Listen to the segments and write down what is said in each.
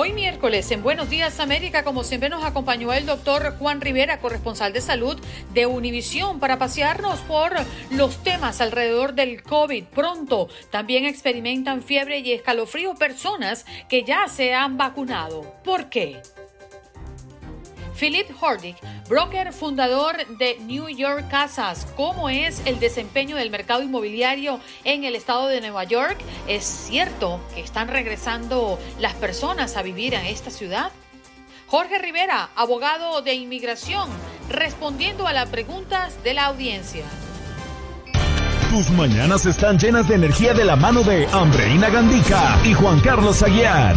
Hoy miércoles en Buenos Días América, como siempre nos acompañó el doctor Juan Rivera, corresponsal de salud de Univisión, para pasearnos por los temas alrededor del COVID. Pronto también experimentan fiebre y escalofrío personas que ya se han vacunado. ¿Por qué? Philip Hordick, broker fundador de New York Casas, ¿cómo es el desempeño del mercado inmobiliario en el estado de Nueva York? ¿Es cierto que están regresando las personas a vivir en esta ciudad? Jorge Rivera, abogado de inmigración, respondiendo a las preguntas de la audiencia. Tus mañanas están llenas de energía de la mano de Andreina Gandica y Juan Carlos Aguiar.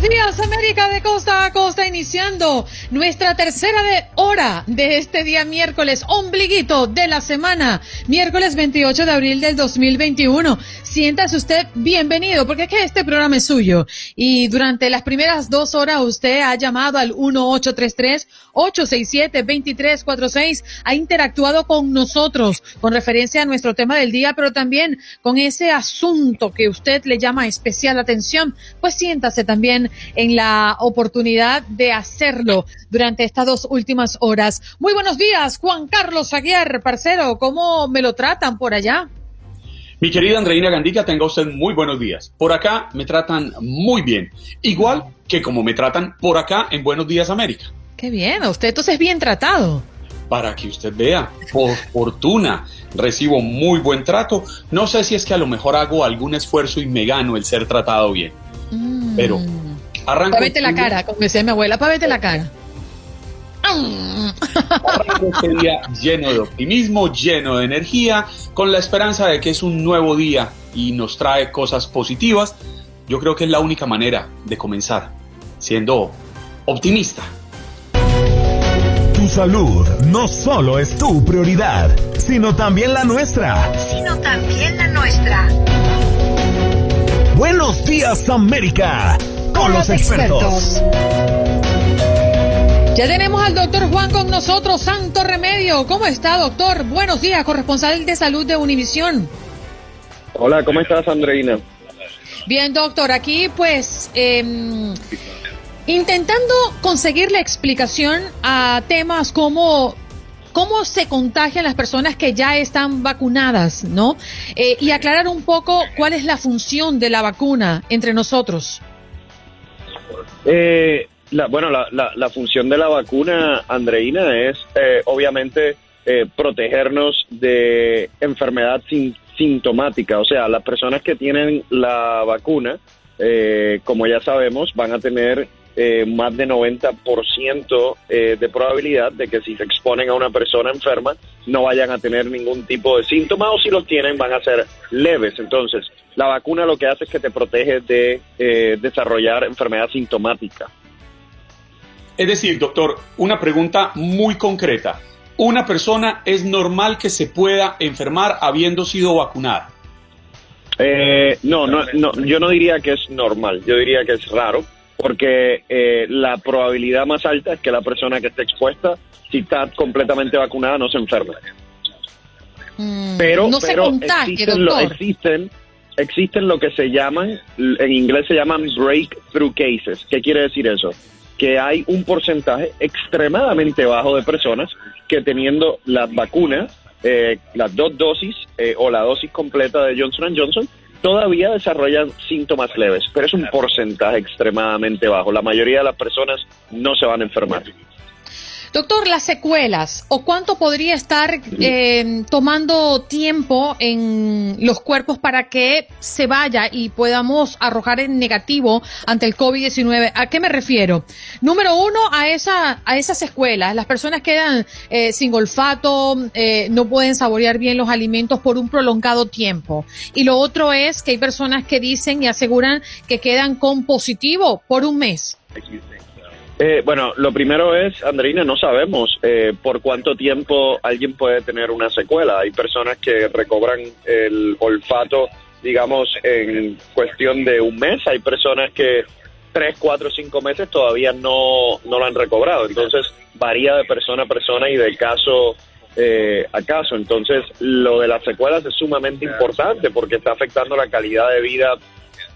buenos días América de costa a costa, iniciando nuestra tercera de hora de este día miércoles, ombliguito de la semana, miércoles 28 de abril del 2021. Siéntase usted bienvenido, porque es que este programa es suyo. Y durante las primeras dos horas usted ha llamado al 1833-867-2346, ha interactuado con nosotros con referencia a nuestro tema del día, pero también con ese asunto que usted le llama especial atención, pues siéntase también en la oportunidad de hacerlo durante estas dos últimas horas. Muy buenos días, Juan Carlos Aguiar, parcero, ¿cómo me lo tratan por allá? Mi querida Andreina Gandica, tenga usted muy buenos días. Por acá me tratan muy bien, igual que como me tratan por acá en Buenos Días América. Qué bien, usted entonces es bien tratado. Para que usted vea, por fortuna recibo muy buen trato. No sé si es que a lo mejor hago algún esfuerzo y me gano el ser tratado bien. Mm. Pero arranco. Pávete la cara, como decía mi abuela, pávete la cara. Arranco este día lleno de optimismo, lleno de energía, con la esperanza de que es un nuevo día y nos trae cosas positivas. Yo creo que es la única manera de comenzar, siendo optimista. Tu salud no solo es tu prioridad, sino también la nuestra. sino también la nuestra. Buenos días América, con los expertos. Ya tenemos al doctor Juan con nosotros, Santo Remedio. ¿Cómo está, doctor? Buenos días, corresponsal de salud de Univisión. Hola, ¿cómo estás, Andreina? Bien, doctor, aquí pues em, intentando conseguir la explicación a temas como cómo se contagian las personas que ya están vacunadas, ¿no? Eh, y aclarar un poco cuál es la función de la vacuna entre nosotros. Eh, la, bueno, la, la, la función de la vacuna, Andreina, es eh, obviamente eh, protegernos de enfermedad sin, sintomática. O sea, las personas que tienen la vacuna, eh, como ya sabemos, van a tener eh, más de 90% eh, de probabilidad de que si se exponen a una persona enferma no vayan a tener ningún tipo de síntoma o si los tienen van a ser leves. Entonces, la vacuna lo que hace es que te protege de eh, desarrollar enfermedad sintomática. Es decir, doctor, una pregunta muy concreta. ¿Una persona es normal que se pueda enfermar habiendo sido vacunada? Eh, no, no, no, yo no diría que es normal, yo diría que es raro, porque eh, la probabilidad más alta es que la persona que esté expuesta, si está completamente vacunada, no se enferme. Mm, Pero, no se pero contagie, existen, lo- existen lo que se llaman, en inglés se llaman breakthrough cases. ¿Qué quiere decir eso? Que hay un porcentaje extremadamente bajo de personas que teniendo las vacunas, eh, las dos dosis eh, o la dosis completa de Johnson Johnson, todavía desarrollan síntomas leves, pero es un porcentaje extremadamente bajo. La mayoría de las personas no se van a enfermar. Doctor, las secuelas o cuánto podría estar eh, tomando tiempo en los cuerpos para que se vaya y podamos arrojar en negativo ante el COVID-19. ¿A qué me refiero? Número uno, a, esa, a esas secuelas. Las personas quedan eh, sin olfato, eh, no pueden saborear bien los alimentos por un prolongado tiempo. Y lo otro es que hay personas que dicen y aseguran que quedan con positivo por un mes. Eh, bueno, lo primero es, Andreina, no sabemos eh, por cuánto tiempo alguien puede tener una secuela. Hay personas que recobran el olfato, digamos, en cuestión de un mes. Hay personas que tres, cuatro, cinco meses todavía no, no lo han recobrado. Entonces, varía de persona a persona y de caso eh, a caso. Entonces, lo de las secuelas es sumamente importante porque está afectando la calidad de vida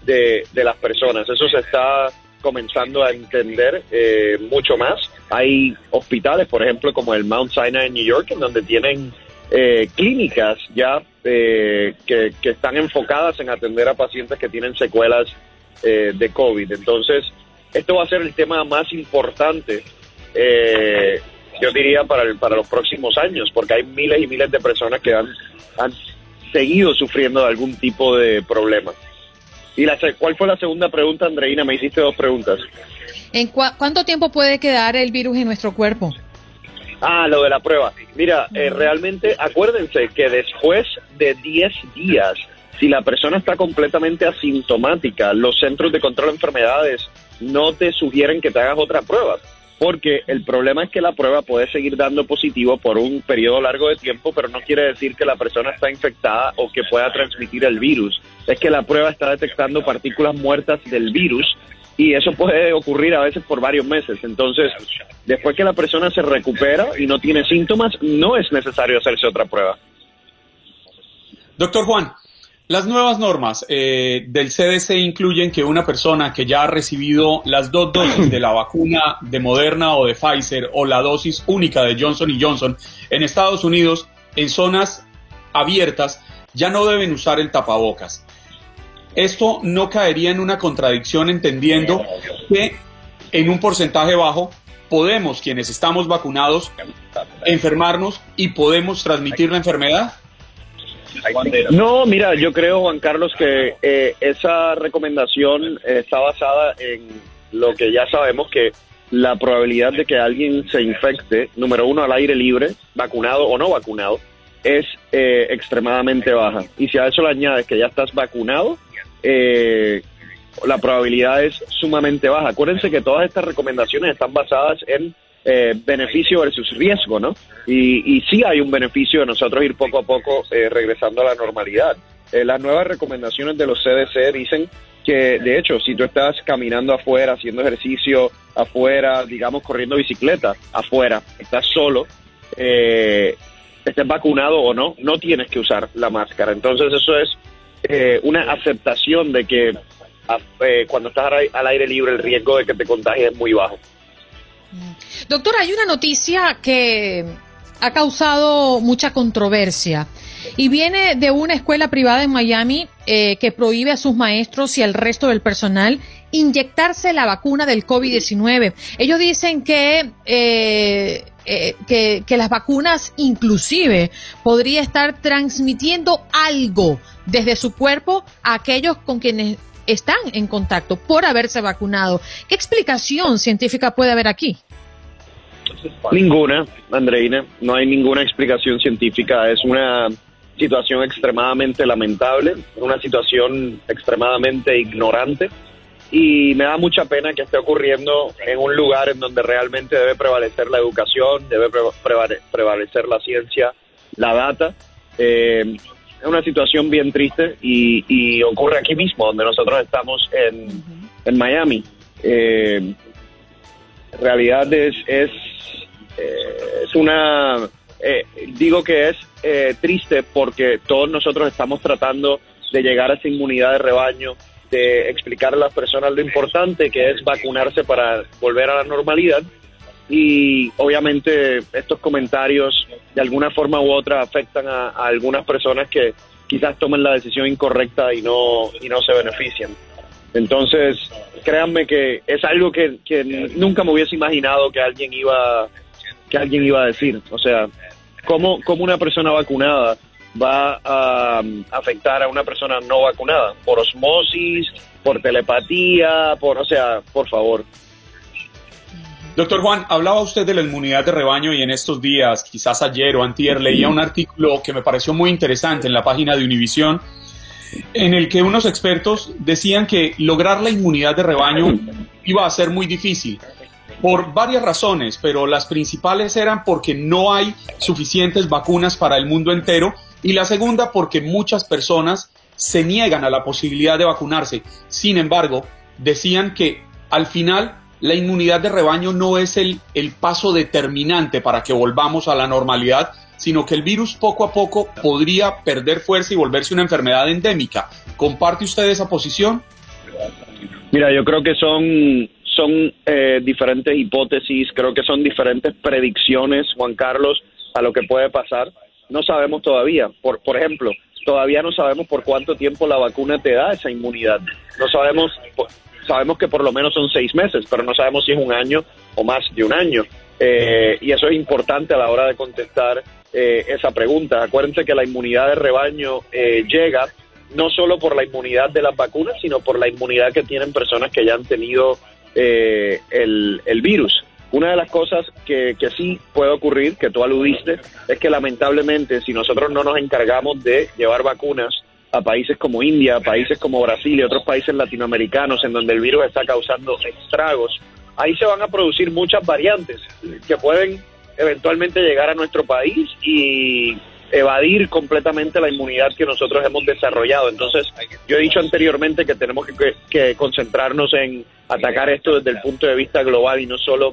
de, de las personas. Eso se está comenzando a entender eh, mucho más. Hay hospitales, por ejemplo, como el Mount Sinai en New York, en donde tienen eh, clínicas ya eh, que, están enfocadas en atender a pacientes que tienen secuelas de COVID. Entonces, esto va a ser el tema más importante, yo diría, para, para los próximos años, porque hay miles y miles de personas que han, han seguido sufriendo de algún tipo de problema. ¿Y la, cuál fue la segunda pregunta, Andreina? Me hiciste dos preguntas. ¿En cuánto tiempo puede quedar el virus en nuestro cuerpo? Ah, lo de la prueba. Mira, eh, realmente acuérdense que después de 10 días, si la persona está completamente asintomática, los centros de control de enfermedades no te sugieren que te hagas otra prueba porque el problema es que la prueba puede seguir dando positivo por un periodo largo de tiempo, pero no quiere decir que la persona está infectada o que pueda transmitir el virus. Es que la prueba está detectando partículas muertas del virus y eso puede ocurrir a veces por varios meses. Entonces, después que la persona se recupera y no tiene síntomas, no es necesario hacerse otra prueba. Doctor Juan, las nuevas normas eh, del CDC incluyen que una persona que ya ha recibido las dos dosis de la vacuna de Moderna o de Pfizer o la dosis única de Johnson Johnson en Estados Unidos, en zonas abiertas, ya no deben usar el tapabocas. Esto no caería en una contradicción entendiendo que en un porcentaje bajo podemos, quienes estamos vacunados, enfermarnos y podemos transmitir la enfermedad. No, mira, yo creo, Juan Carlos, que eh, esa recomendación está basada en lo que ya sabemos que la probabilidad de que alguien se infecte, número uno, al aire libre, vacunado o no vacunado, es eh, extremadamente baja. Y si a eso le añades que ya estás vacunado, eh, la probabilidad es sumamente baja. Acuérdense que todas estas recomendaciones están basadas en eh, beneficio versus riesgo, ¿no? Y, y sí hay un beneficio de nosotros ir poco a poco eh, regresando a la normalidad. Eh, las nuevas recomendaciones de los CDC dicen que, de hecho, si tú estás caminando afuera, haciendo ejercicio afuera, digamos, corriendo bicicleta afuera, estás solo, eh, estés vacunado o no, no tienes que usar la máscara. Entonces eso es una aceptación de que cuando estás al aire libre el riesgo de que te contagies es muy bajo. Doctor, hay una noticia que ha causado mucha controversia y viene de una escuela privada en Miami eh, que prohíbe a sus maestros y al resto del personal inyectarse la vacuna del COVID-19. Ellos dicen que, eh, eh, que, que las vacunas inclusive podría estar transmitiendo algo desde su cuerpo a aquellos con quienes están en contacto por haberse vacunado. ¿Qué explicación científica puede haber aquí? Ninguna, Andreina. No hay ninguna explicación científica. Es una situación extremadamente lamentable, una situación extremadamente ignorante y me da mucha pena que esté ocurriendo en un lugar en donde realmente debe prevalecer la educación, debe prevalecer la ciencia, la data. Eh, es una situación bien triste y, ocurre aquí mismo, donde nosotros estamos en, Miami. Eh, realidad es, es eh, es una, eh, digo que es eh, triste porque todos nosotros estamos tratando de llegar a esa inmunidad de rebaño, de explicar a las personas lo importante que es vacunarse para volver a la normalidad. Y obviamente estos comentarios de alguna forma u otra afectan a, algunas personas que quizás tomen la decisión incorrecta y no, y no se benefician. Entonces, créanme que es algo que, que nunca me hubiese imaginado que alguien iba que alguien iba a decir. O sea, ¿cómo, cómo una persona vacunada va a um, afectar a una persona no vacunada? Por osmosis, por telepatía, por, o sea, por favor. Doctor Juan, hablaba usted de la inmunidad de rebaño y en estos días, quizás ayer o antier, leía un artículo que me pareció muy interesante en la página de Univisión en el que unos expertos decían que lograr la inmunidad de rebaño iba a ser muy difícil por varias razones, pero las principales eran porque no hay suficientes vacunas para el mundo entero y la segunda porque muchas personas se niegan a la posibilidad de vacunarse. Sin embargo, decían que al final la inmunidad de rebaño no es el, el paso determinante para que volvamos a la normalidad, sino que el virus poco a poco podría perder fuerza y volverse una enfermedad endémica. ¿Comparte usted esa posición? Mira, yo creo que son, son eh, diferentes hipótesis, creo que son diferentes predicciones, Juan Carlos, a lo que puede pasar. No sabemos todavía. Por, por ejemplo, todavía no sabemos por cuánto tiempo la vacuna te da esa inmunidad. No sabemos, sabemos que por lo menos son seis meses, pero no sabemos si es un año o más de un año. Eh, y eso es importante a la hora de contestar eh, esa pregunta. Acuérdense que la inmunidad de rebaño eh, llega no solo por la inmunidad de las vacunas, sino por la inmunidad que tienen personas que ya han tenido eh, el, el, virus. Una de las cosas que, que sí puede ocurrir, que tú aludiste, es que lamentablemente si nosotros no nos encargamos de llevar vacunas a países como India, a países como Brasil y otros países latinoamericanos en donde el virus está causando estragos, ahí se van a producir muchas variantes que pueden eventualmente llegar a nuestro país y evadir completamente la inmunidad que nosotros hemos desarrollado. Entonces, yo he dicho anteriormente que tenemos que, concentrarnos en atacar esto desde el punto de vista global y no solo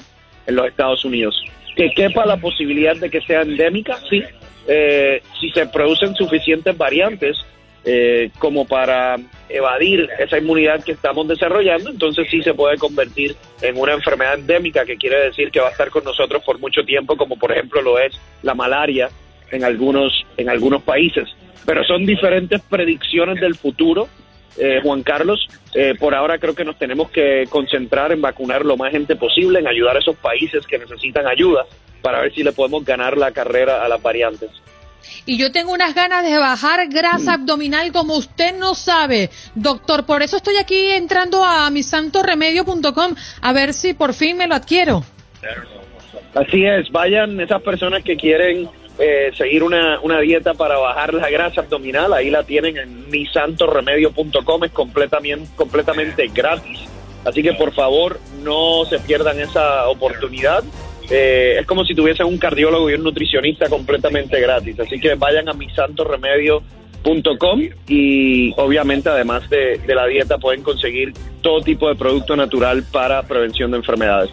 en los Estados Unidos. Que quepa la posibilidad de que sea endémica, sí. Eh, si se producen suficientes variantes, eh, como para evadir esa inmunidad que estamos desarrollando, entonces sí se puede convertir en una enfermedad endémica, que quiere decir que va a estar con nosotros por mucho tiempo, como por ejemplo lo es la malaria en algunos, en algunos países. Pero son diferentes predicciones del futuro, eh, Juan Carlos. Eh, por ahora creo que nos tenemos que concentrar en vacunar lo más gente posible, en ayudar a esos países que necesitan ayuda para ver si le podemos ganar la carrera a las variantes y yo tengo unas ganas de bajar grasa mm. abdominal como usted no sabe, doctor. Por eso estoy aquí entrando a misantoremedio.com a ver si por fin me lo adquiero. Así es, vayan esas personas que quieren eh, seguir una, una, dieta para bajar la grasa abdominal, ahí la tienen en misantoremedio.com, es completamente, completamente gratis. Así que por favor no se pierdan esa oportunidad. Eh, es como si tuviesen un cardiólogo y un nutricionista completamente gratis. Así que vayan a misantoremedio.com y obviamente además de, de la dieta pueden conseguir todo tipo de producto natural para prevención de enfermedades.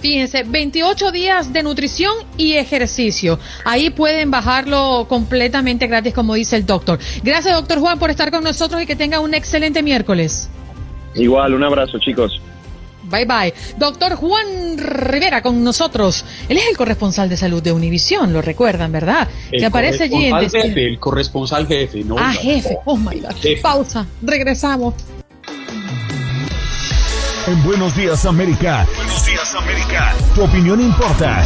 Fíjense, 28 días de nutrición y ejercicio. Ahí pueden bajarlo completamente gratis, como dice el doctor. Gracias, doctor Juan, por estar con nosotros y que tenga un excelente miércoles. Igual, un abrazo, chicos. Bye bye. Doctor Juan Rivera con nosotros. Él es el corresponsal de salud de Univisión, lo recuerdan, ¿verdad? El que aparece allí en jefe, El corresponsal jefe, ¿no? Ah, jefe. Oh my God. Pausa. Regresamos. En Buenos Días América. Buenos Días América. Tu opinión importa.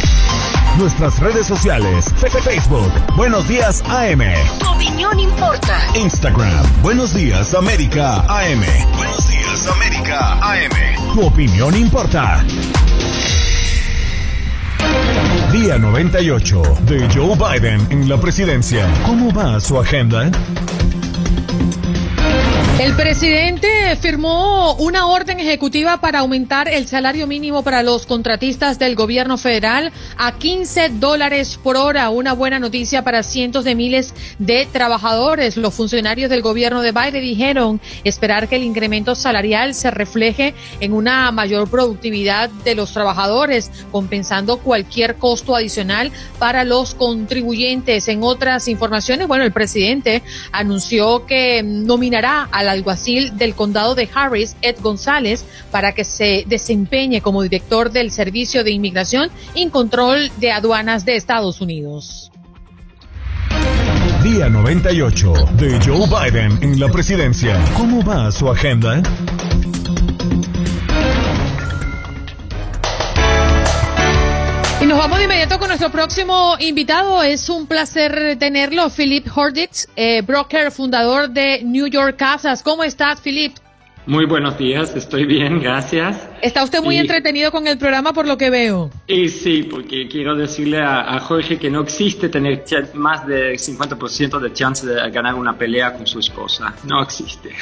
Nuestras redes sociales. Facebook. Buenos Días AM. Tu opinión importa. Instagram. Buenos Días América AM. Buenos Días América AM. Tu opinión importa. Día 98 de Joe Biden en la presidencia. ¿Cómo va su agenda? El presidente firmó una orden ejecutiva para aumentar el salario mínimo para los contratistas del gobierno federal a 15 dólares por hora. Una buena noticia para cientos de miles de trabajadores. Los funcionarios del gobierno de Biden dijeron esperar que el incremento salarial se refleje en una mayor productividad de los trabajadores, compensando cualquier costo adicional para los contribuyentes. En otras informaciones, bueno, el presidente anunció que nominará a la alguacil del condado de Harris, Ed González, para que se desempeñe como director del Servicio de Inmigración y Control de Aduanas de Estados Unidos. Día 98 de Joe Biden en la presidencia. ¿Cómo va su agenda? Nos vamos de inmediato con nuestro próximo invitado. Es un placer tenerlo, Philip Horditz, eh, broker, fundador de New York Casas. ¿Cómo estás, Philip? Muy buenos días, estoy bien, gracias. Está usted muy Y- entretenido con el programa por lo que veo. Y sí, porque quiero decirle a, a Jorge que no existe tener más de 50% de chance de ganar una pelea con su esposa. No existe.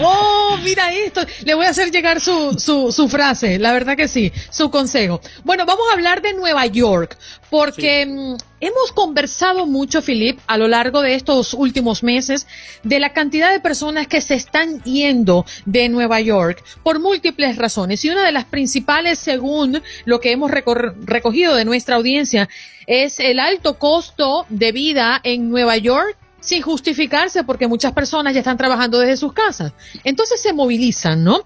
Oh, mira esto. Le voy a hacer llegar su, su, su frase, la verdad que sí, su consejo. Bueno, vamos a hablar de Nueva York, porque mm, hemos conversado mucho, Philip, a lo largo de estos últimos meses, de la cantidad de personas que se están yendo de Nueva York por múltiples razones. Y una de las principales, según lo que hemos recogido de nuestra audiencia, es el alto costo de vida en Nueva York sin justificarse porque muchas personas ya están trabajando desde sus casas. Entonces se movilizan, ¿no?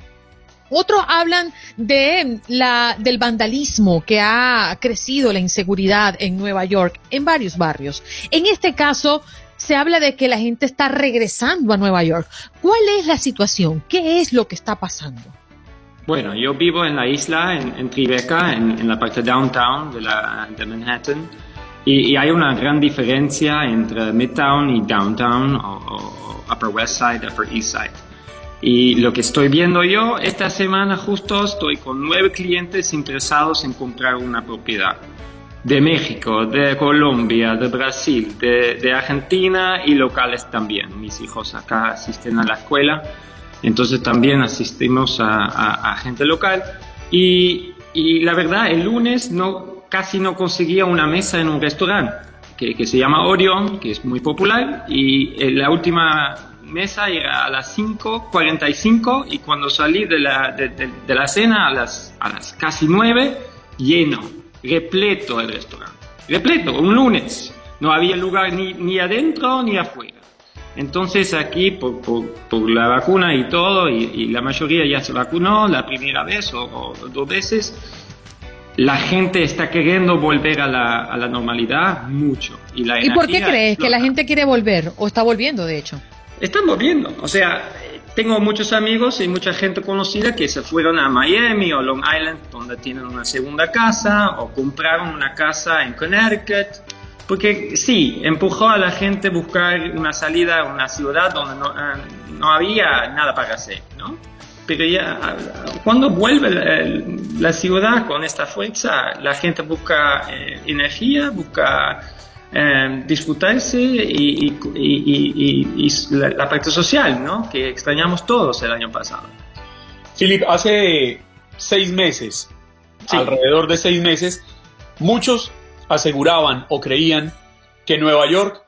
Otros hablan de la, del vandalismo que ha crecido la inseguridad en Nueva York, en varios barrios. En este caso, se habla de que la gente está regresando a Nueva York. ¿Cuál es la situación? ¿Qué es lo que está pasando? Bueno, yo vivo en la isla, en, en Tribeca, en, en la parte downtown de, la, de Manhattan, y, y hay una gran diferencia entre Midtown y Downtown, o, o- Upper West Side, Upper East Side. Y lo que estoy viendo yo, esta semana justo estoy con nueve clientes interesados en comprar una propiedad. De México, de Colombia, de Brasil, de, Argentina y locales también. Mis hijos acá asisten a la escuela, entonces también asistimos a, gente local. Y, la verdad, el lunes no, casi no conseguía una mesa en un restaurante que, se llama Orion, que es muy popular, y eh, la última mesa era a las 5.45 y cuando salí de la, de la cena a las, a las casi 9, lleno, repleto el restaurante. Repleto, un lunes. No había lugar ni, ni adentro ni afuera. Entonces aquí, por, por- por la vacuna y todo, y, y la mayoría ya se vacunó la primera vez o, o dos veces, la gente está queriendo volver a la, a la normalidad mucho. ¿Y, la ¿Y por qué crees que la gente quiere volver o está volviendo, de hecho? Están volviendo. O sea, tengo muchos amigos y mucha gente conocida que se fueron a Miami o Long Island, donde tienen una segunda casa, o compraron una casa en Connecticut. Porque sí, empujó a la gente a buscar una salida a una ciudad donde no, eh, no había nada para hacer, ¿no? Pero ya, cuando vuelve la, la ciudad con esta fuerza, la gente busca eh, energía, busca eh, disfrutarse y, y- y- y- la, la parte social, ¿no? Que extrañamos todos el año pasado. Philip, hace seis meses, Sí. alrededor de seis meses, muchos aseguraban o creían que Nueva York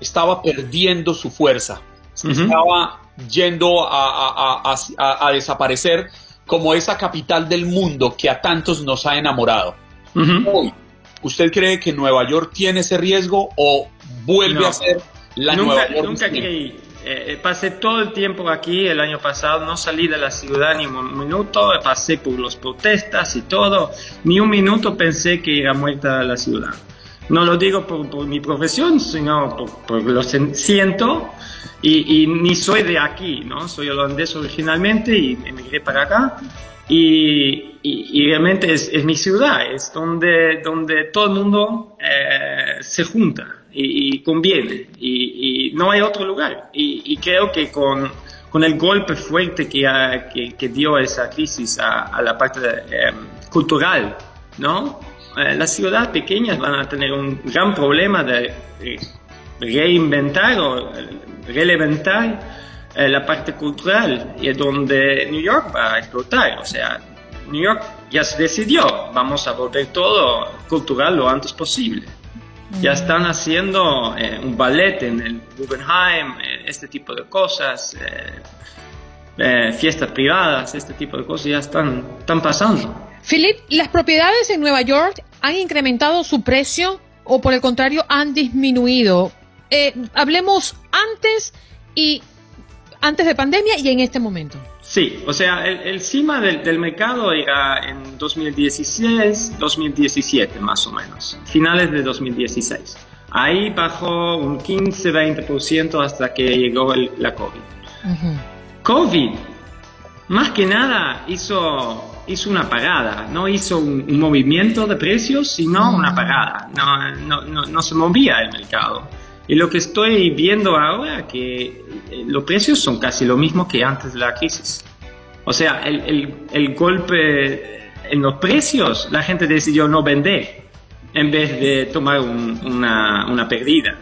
estaba perdiendo su fuerza, Ujú. estaba yendo a, a- a- a- desaparecer como esa capital del mundo que a tantos nos ha enamorado. Ujú. Hoy, ¿usted cree que Nueva York tiene ese riesgo o vuelve No. a ser la nunca, Nueva York? nunca creí. Eh, eh, pasé todo el tiempo aquí el año pasado, no salí de la ciudad ni un minuto, pasé por las protestas y todo, ni un minuto pensé que era muerta la ciudad. No lo digo por, por mi profesión, sino por, por lo siento y, y ni soy de aquí, ¿no? Soy holandés originalmente y emigré para acá. Y, y- y realmente es, mi ciudad, es donde, donde todo el mundo eh, se junta y, conviene y, no hay otro lugar. Y, creo que con, con el golpe fuerte que, que, dio esa crisis a, la parte eh, cultural, ¿no? Eh, las ciudades pequeñas van a tener un gran problema de reinventar o relevantar eh, la parte cultural y es donde New York va a explotar. O sea, New York ya se decidió, vamos a volver todo cultural lo antes posible. Ya están haciendo eh, un ballet en el Guggenheim, eh, este tipo de cosas, fiestas privadas, este tipo de cosas ya están, están pasando. Philip, ¿las propiedades en Nueva York han incrementado su precio o por el contrario han disminuido? hablemos antes y antes de pandemia y en este momento. Sí, o sea, el, cima del, mercado era en 2016, 2017 más o menos, finales de 2016. Ahí bajó un 15-20% hasta que llegó la COVID. COVID, más que nada, hizo, hizo una parada, no hizo un, movimiento de precios, sino una parada. No, no, no, no se movía el mercado. Y lo que estoy viendo ahora que los precios son casi lo mismo que antes de la crisis. O sea, el, golpe en los precios, la gente decidió no vender en vez de tomar una, una, pérdida.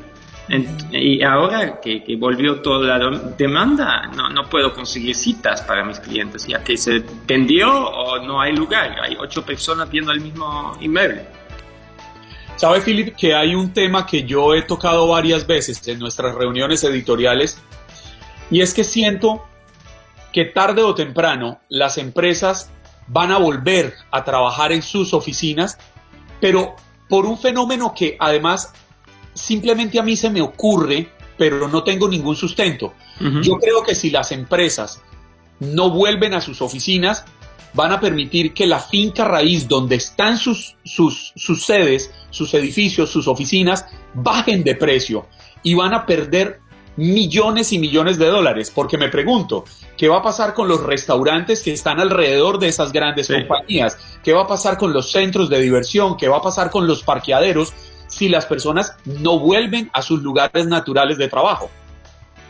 y ahora que, volvió toda la demanda, no, no, puedo conseguir citas para mis clientes, ya que se vendió o no hay lugar. Hay ocho personas viendo el mismo inmueble. Sabe, Philip, que hay un tema que yo he tocado varias veces en nuestras reuniones editoriales y es que siento que tarde o temprano las empresas van a volver a trabajar en sus oficinas, pero por un fenómeno que además simplemente a mí se me ocurre, pero no tengo ningún sustento. Yo creo que si las empresas no vuelven a sus oficinas, van a permitir que la finca raíz donde están sus, sus, sus sedes, sus edificios, sus oficinas, bajen de precio y van a perder millones y millones de dólares, porque me pregunto, ¿qué va a pasar con los restaurantes que están alrededor de esas grandes compañías? ¿Qué va a pasar con los centros de diversión? ¿Qué va a pasar con los parqueaderos si las personas no vuelven a sus lugares naturales de trabajo?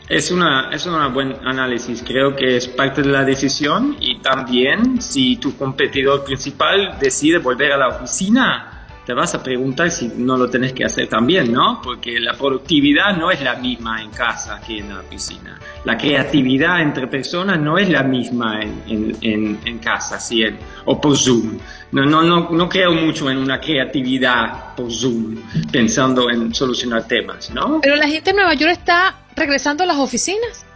Es una, es un buen análisis. Creo que es parte de la decisión y también si tu competidor principal decide volver a la oficina, te vas a preguntar si no lo tenés que hacer también, ¿no? Porque la productividad no es la misma en casa que en la oficina. La creatividad entre personas no es la misma en, en, en, casa, ¿sí? o por Zoom. No, no, no, no creo mucho en una creatividad por Zoom, pensando en solucionar temas, ¿no? Pero la gente en Nueva York está regresando a las oficinas.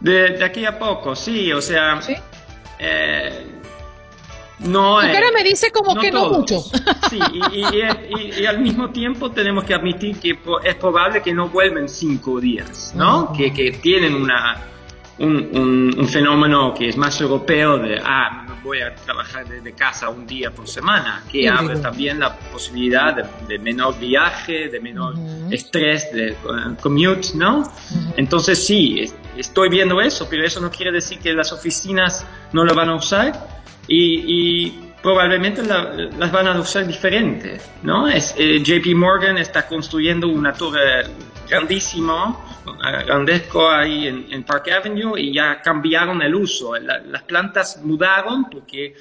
De, de aquí a poco, sí, o sea... ¿Sí? Eh, no, tu cara me dice como que no mucho. Sí, y, y, al mismo tiempo tenemos que admitir que es probable que no vuelven cinco días, ¿no? Que, que, tienen una, un, un, fenómeno que es más europeo de, ah, voy a trabajar desde casa un día por semana, que abre también la posibilidad de, menor viaje, de menor estrés, de commute, ¿no? Entonces sí, estoy viendo eso, pero eso no quiere decir que las oficinas no lo van a usar y, probablemente las van a usar diferente, ¿no? Es, eh, JP Morgan está construyendo una torre grandísima, grandesco ahí en, Park Avenue y ya cambiaron el uso. las plantas mudaron porque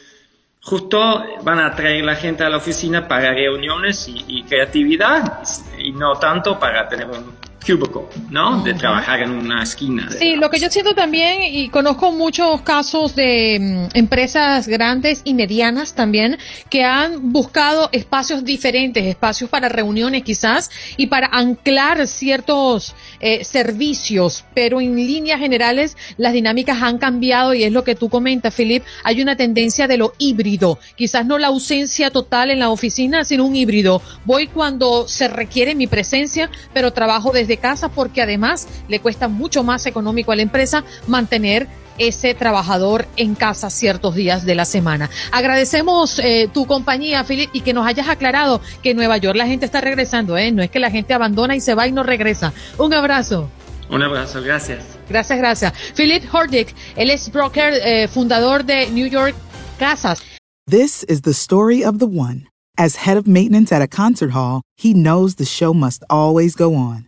justo van a traer la gente a la oficina para reuniones y, y creatividad y no tanto para tener un cubicle, ¿no? De trabajar en una esquina. Sí, lo que yo siento también, y conozco muchos casos de mm, empresas grandes y medianas también, que han buscado espacios diferentes, espacios para reuniones quizás, y para anclar ciertos eh, servicios, pero en líneas generales las dinámicas han cambiado y es lo que tú comentas, Philip, hay una tendencia de lo híbrido, quizás no la ausencia total en la oficina, sino un híbrido. Voy cuando se requiere mi presencia, pero trabajo desde casa porque además le cuesta mucho más económico a la empresa mantener ese trabajador en casa ciertos días de la semana. Agradecemos eh, tu compañía, Philip, y que nos hayas aclarado que en Nueva York la gente está regresando, ¿eh? No es que la gente abandona y se va y no regresa. Un abrazo. Un abrazo, gracias. Gracias, gracias. Philip Hordick, él es broker, eh, fundador de New York Casas. This is the story of the one. As head of maintenance at a concert hall, he knows the show must always go on.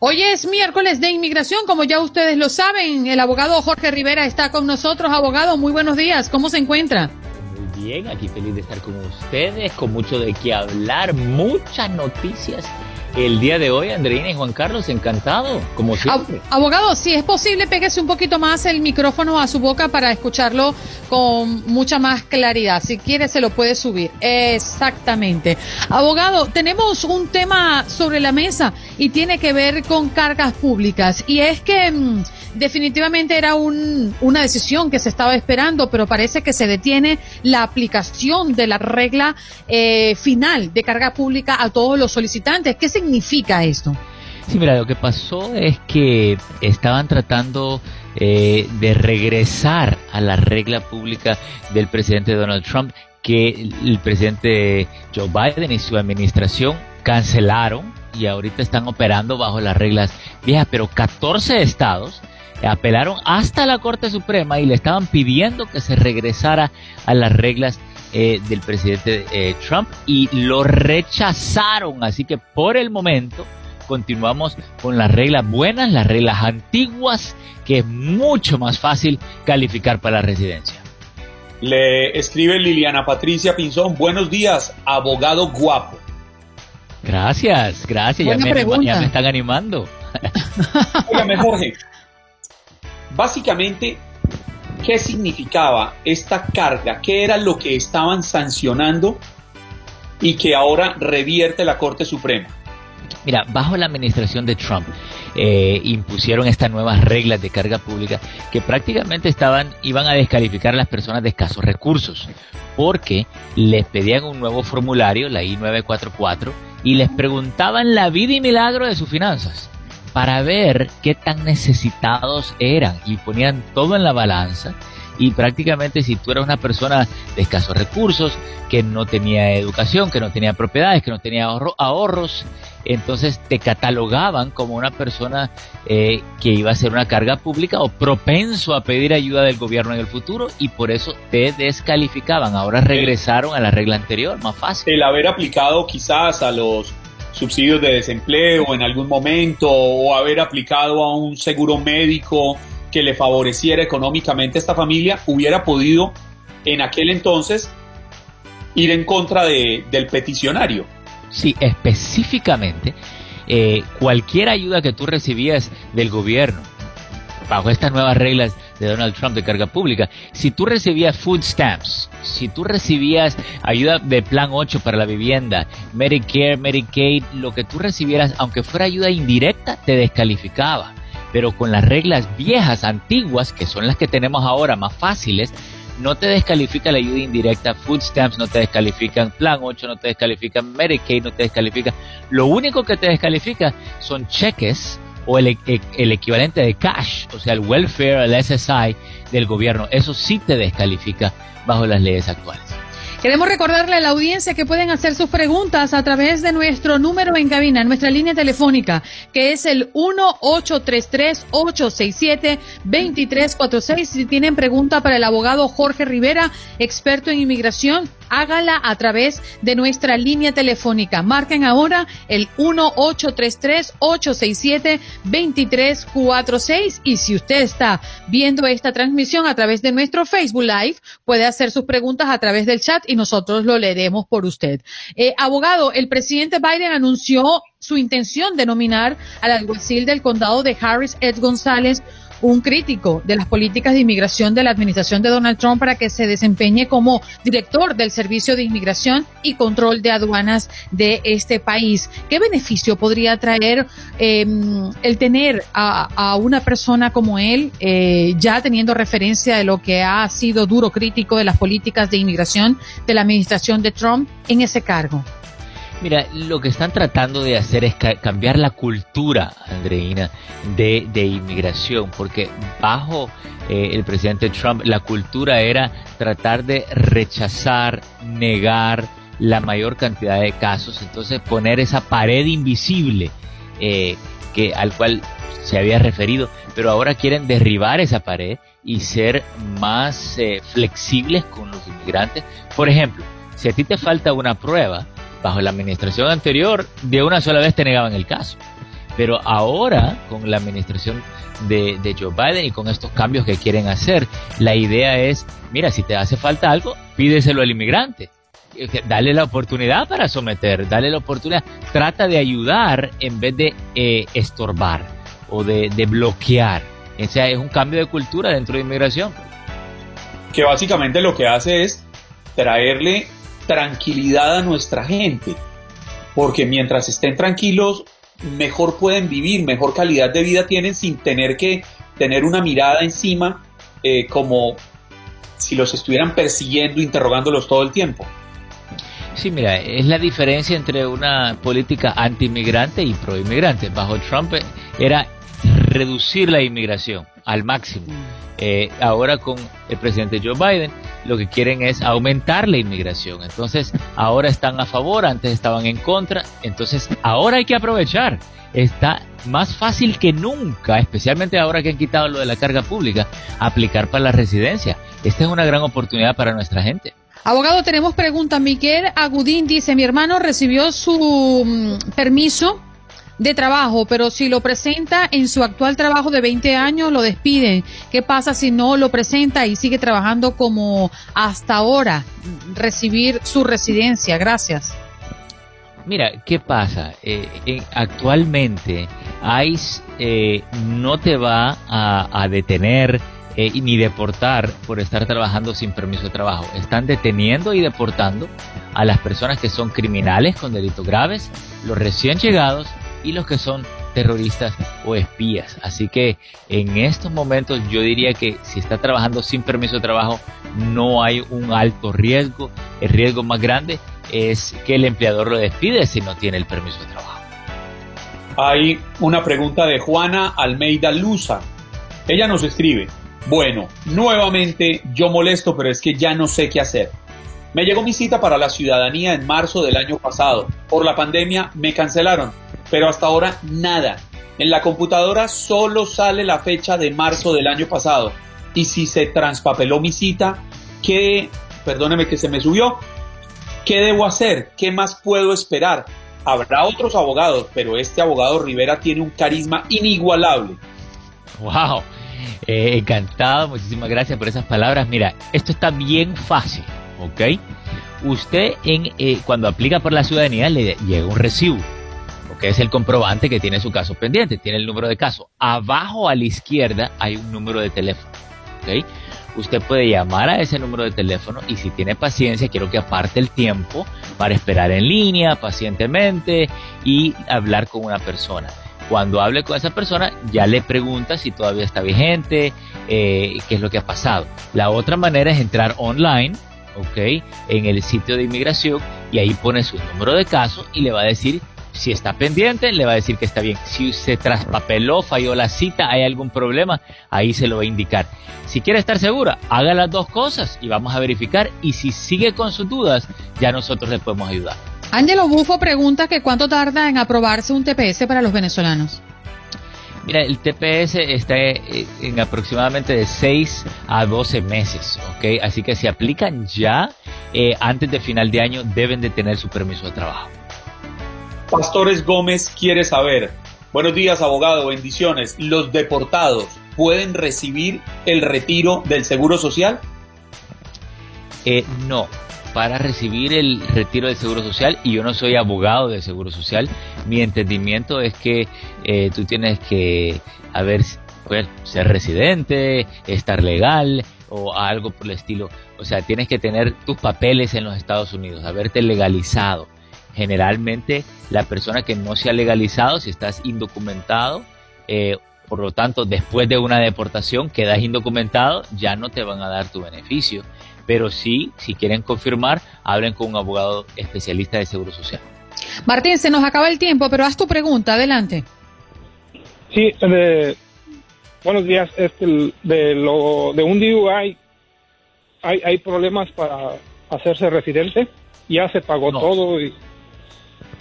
Hoy es miércoles de inmigración, como ya ustedes lo saben. El abogado Jorge Rivera está con nosotros. Abogado, muy buenos días. ¿Cómo se encuentra? Muy bien, aquí feliz de estar con ustedes, con mucho de qué hablar, muchas noticias el día de hoy, Andreina y Juan Carlos, encantado, como siempre. Abogado, si es posible, pégese un poquito más el micrófono a su boca para escucharlo con mucha más claridad. Si quiere, se lo puede subir. Exactamente. Abogado, tenemos un tema sobre la mesa y tiene que ver con cargas públicas. Y es que mm, definitivamente era un, una decisión que se estaba esperando, pero parece que se detiene la aplicación de la regla eh, final de carga pública a todos los solicitantes. ¿Qué significa esto? Sí, mira, lo que pasó es que estaban tratando eh, de regresar a la regla pública del presidente Donald Trump que el presidente Joe Biden y su administración cancelaron y ahorita están operando bajo las reglas viejas, pero 14 estados apelaron hasta la Corte Suprema y le estaban pidiendo que se regresara a las reglas eh, del presidente eh, Trump y lo rechazaron. Así que por el momento continuamos con las reglas buenas, las reglas antiguas, que es mucho más fácil calificar para la residencia. Le escribe Liliana Patricia Pinzón, buenos días, abogado guapo. Gracias, gracias, ya me, ya me, están animando. Óigame, Jorge, Básicamente, ¿qué significaba esta carga? ¿Qué era lo que estaban sancionando y que ahora revierte la Corte Suprema? Mira, bajo la administración de Trump eh, impusieron estas nuevas reglas de carga pública que prácticamente estaban iban a descalificar a las personas de escasos recursos porque les pedían un nuevo formulario, la I-944, y les preguntaban la vida y milagro de sus finanzas para ver qué tan necesitados eran y ponían todo en la balanza y prácticamente si tú eras una persona de escasos recursos, que no tenía educación, que no tenía propiedades, que no tenía ahorros, entonces te catalogaban como una persona eh, que iba a ser una carga pública o propenso a pedir ayuda del gobierno en el futuro y por eso te descalificaban. Ahora regresaron a la regla anterior, más fácil. El haber aplicado quizás a los subsidios de desempleo en algún momento o haber aplicado a un seguro médico que le favoreciera económicamente a esta familia, hubiera podido en aquel entonces ir en contra de, del peticionario. Sí, específicamente, eh, cualquier ayuda que tú recibías del gobierno, bajo estas nuevas reglas de Donald Trump de carga pública, si tú recibías food stamps, si tú recibías ayuda de plan 8 para la vivienda, Medicare, Medicaid, lo que tú recibieras, aunque fuera ayuda indirecta, te descalificaba. Pero con las reglas viejas, antiguas, que son las que tenemos ahora más fáciles, no te descalifica la ayuda indirecta, food stamps no te descalifican, plan 8 no te descalifican, Medicaid no te descalifica. Lo único que te descalifica son cheques o el, el, equivalente de cash, o sea, el welfare, el SSI del gobierno. Eso sí te descalifica bajo las leyes actuales. Queremos recordarle a la audiencia que pueden hacer sus preguntas a través de nuestro número en cabina, nuestra línea telefónica, que es el 1-833-867-2346. Si tienen pregunta para el abogado Jorge Rivera, experto en inmigración, hágala a través de nuestra línea telefónica. Marquen ahora el 1-833-867-2346 y si usted está viendo esta transmisión a través de nuestro Facebook Live, puede hacer sus preguntas a través del chat y nosotros lo leeremos por usted. Eh, abogado, el presidente Biden anunció su intención de nominar al alguacil del condado de Harris, Ed González, un crítico de las políticas de inmigración de la administración de Donald Trump para que se desempeñe como director del Servicio de Inmigración y Control de Aduanas de este país. ¿Qué beneficio podría traer em, el tener a, una persona como él, eh, ya teniendo referencia de lo que ha sido duro crítico de las políticas de inmigración de la administración de Trump en ese cargo? Mira, lo que están tratando de hacer es cambiar la cultura, Andreina, de, inmigración, porque bajo eh, el presidente Trump la cultura era tratar de rechazar, negar la mayor cantidad de casos, entonces poner esa pared invisible eh, que al cual se había referido, pero ahora quieren derribar esa pared y ser más eh, flexibles con los inmigrantes. Por ejemplo, si a ti te falta una prueba, bajo la administración anterior, de una sola vez te negaban el caso. Pero ahora, con la administración de, de, Joe Biden y con estos cambios que quieren hacer, la idea es, mira, si te hace falta algo, pídeselo al inmigrante. Dale la oportunidad para someter, dale la oportunidad. Trata de ayudar en vez de eh, estorbar o de, de bloquear. O es un cambio de cultura dentro de inmigración. Que básicamente lo que hace es traerle tranquilidad a nuestra gente. Porque mientras estén tranquilos, mejor pueden vivir, mejor calidad de vida tienen sin tener que tener una mirada encima eh, como si los estuvieran persiguiendo, interrogándolos todo el tiempo. Sí, mira, es la diferencia entre una política anti-inmigrante y pro-inmigrante. Bajo Trump era reducir la inmigración al máximo. Eh, ahora con el presidente Joe Biden lo que quieren es aumentar la inmigración. Entonces ahora están a favor, antes estaban en contra. Entonces ahora hay que aprovechar. Está más fácil que nunca, especialmente ahora que han quitado lo de la carga pública, aplicar para la residencia. Esta es una gran oportunidad para nuestra gente. Abogado, tenemos pregunta. Miguel Agudín dice, mi hermano recibió su mm, permiso de trabajo, pero si lo presenta en su actual trabajo de 20 años, lo despiden. ¿Qué pasa si no lo presenta y sigue trabajando como hasta ahora? Recibir su residencia. Gracias. Mira, ¿qué pasa? Eh, eh, actualmente ICE eh, no te va a, detener ni deportar por estar trabajando sin permiso de trabajo. Están deteniendo y deportando a las personas que son criminales con delitos graves, los recién llegados y los que son terroristas o espías. Así que en estos momentos yo diría que si está trabajando sin permiso de trabajo no hay un alto riesgo. El riesgo más grande es que el empleador lo despide si no tiene el permiso de trabajo. Hay una pregunta de Juana Almeida Luza. Ella nos escribe, bueno, nuevamente yo molesto, pero es que ya no sé qué hacer. Me llegó mi cita para la ciudadanía en marzo del año pasado. Por la pandemia me cancelaron pero hasta ahora nada. En la computadora solo sale la fecha de marzo del año pasado. Y si se transpapeló mi cita, ¿qué, perdóneme que se me subió, qué debo hacer? ¿Qué más puedo esperar? Habrá otros abogados, pero este abogado Rivera tiene un carisma inigualable. ¡Wow! Eh, encantado, muchísimas gracias por esas palabras. Mira, esto está bien fácil, ¿ok? Usted en, eh, cuando aplica por la ciudadanía le llega un recibo que es el comprobante que tiene su caso pendiente, tiene el número de caso. Abajo a la izquierda hay un número de teléfono. Usted puede llamar a ese número de teléfono y si tiene paciencia, quiero que aparte el tiempo para esperar en línea pacientemente y hablar con una persona. Cuando hable con esa persona, ya le pregunta si todavía está vigente, eh, qué es lo que ha pasado. La otra manera es entrar online, ¿ok? En el sitio de inmigración y ahí pone su número de caso y le va a decir si está pendiente, le va a decir que está bien. Si se traspapeló, falló la cita, hay algún problema, ahí se lo va a indicar. Si quiere estar segura, haga las dos cosas y vamos a verificar. Y si sigue con sus dudas, ya nosotros le podemos ayudar. Ángelo Bufo pregunta que cuánto tarda en aprobarse un TPS para los venezolanos. Mira, el TPS está eh, en aproximadamente de 6 a 12 meses, ¿ok? Así que si aplican ya, eh, antes de final de año, deben de tener su permiso de trabajo. Pastores Gómez quiere saber. Buenos días, abogado, bendiciones. ¿Los deportados pueden recibir el retiro del Seguro Social? Eh, no, para recibir el retiro del Seguro Social, y yo no soy abogado del Seguro Social, mi entendimiento es que eh, tú tienes que haber, pues, ser residente, estar legal o algo por el estilo. O sea, tienes que tener tus papeles en los Estados Unidos, haberte legalizado generalmente la persona que no se ha legalizado, si estás indocumentado, eh, por lo tanto, después de una deportación quedas indocumentado, ya no te van a dar tu beneficio. Pero sí, si quieren confirmar, hablen con un abogado especialista de Seguro Social. Martín, se nos acaba el tiempo, pero haz tu pregunta, adelante. Sí, buenos días. Este, de, lo, de un DUI, ¿hay, ¿hay problemas para hacerse residente? Ya se pagó todo y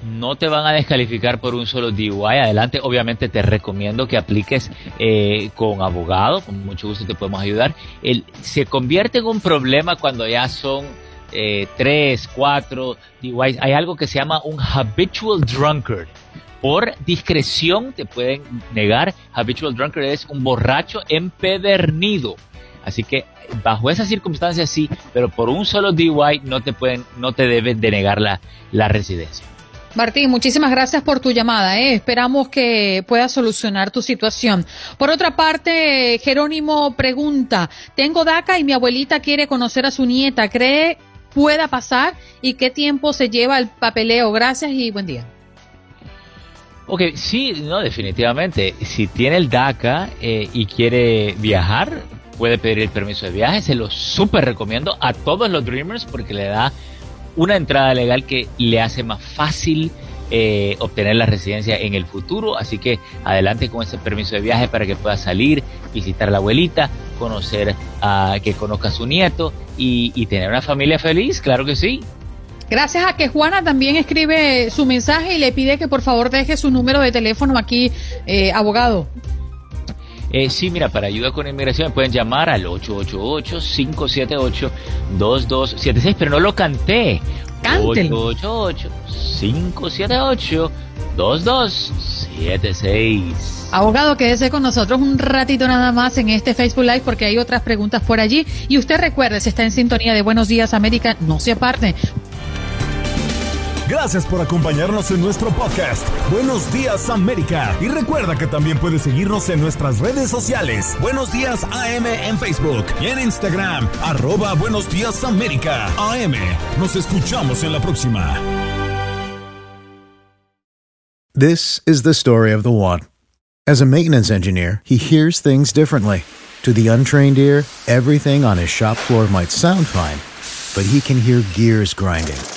no te van a descalificar por un solo DUI. Adelante, obviamente te recomiendo que apliques eh, con abogado, con mucho gusto te podemos ayudar. Se convierte en un problema cuando ya son eh, tres, cuatro DUIs. Hay algo que se llama un habitual drunkard. Por discreción te pueden negar. Habitual drunkard es un borracho empedernido. Así que bajo esas circunstancias sí, pero por un solo DUI no te pueden, no te deben denegar la, la residencia. Martín, muchísimas gracias por tu llamada. ¿eh? Esperamos que pueda solucionar tu situación. Por otra parte, Jerónimo pregunta, tengo DACA y mi abuelita quiere conocer a su nieta. ¿Cree pueda pasar y qué tiempo se lleva el papeleo? Gracias y buen día. Ok, sí, no, definitivamente. Si tiene el DACA eh, y quiere viajar, puede pedir el permiso de viaje. Se lo súper recomiendo a todos los Dreamers porque le da una entrada legal que le hace más fácil eh, obtener la residencia en el futuro. Así que adelante con ese permiso de viaje para que pueda salir, visitar a la abuelita, conocer a que conozca a su nieto y, tener una familia feliz, claro que sí. Gracias a que Juana también escribe su mensaje y le pide que por favor deje su número de teléfono aquí, eh, abogado. Eh, sí, mira, para ayuda con inmigración pueden llamar al 888-578-2276, pero no lo canté. 888-578-2276. Abogado, quédese con nosotros un ratito nada más en este Facebook Live porque hay otras preguntas por allí. Y usted recuerde, si está en sintonía de Buenos Días América, no se aparte. Gracias por acompañarnos en nuestro podcast. Buenos días América. Y recuerda que también puedes seguirnos en nuestras redes sociales. Buenos días AM en Facebook y en Instagram. Arroba Buenos días América. AM. Nos escuchamos en la próxima. This is the story of the one. As a maintenance engineer, he hears things differently. To the untrained ear, everything on his shop floor might sound fine, but he can hear gears grinding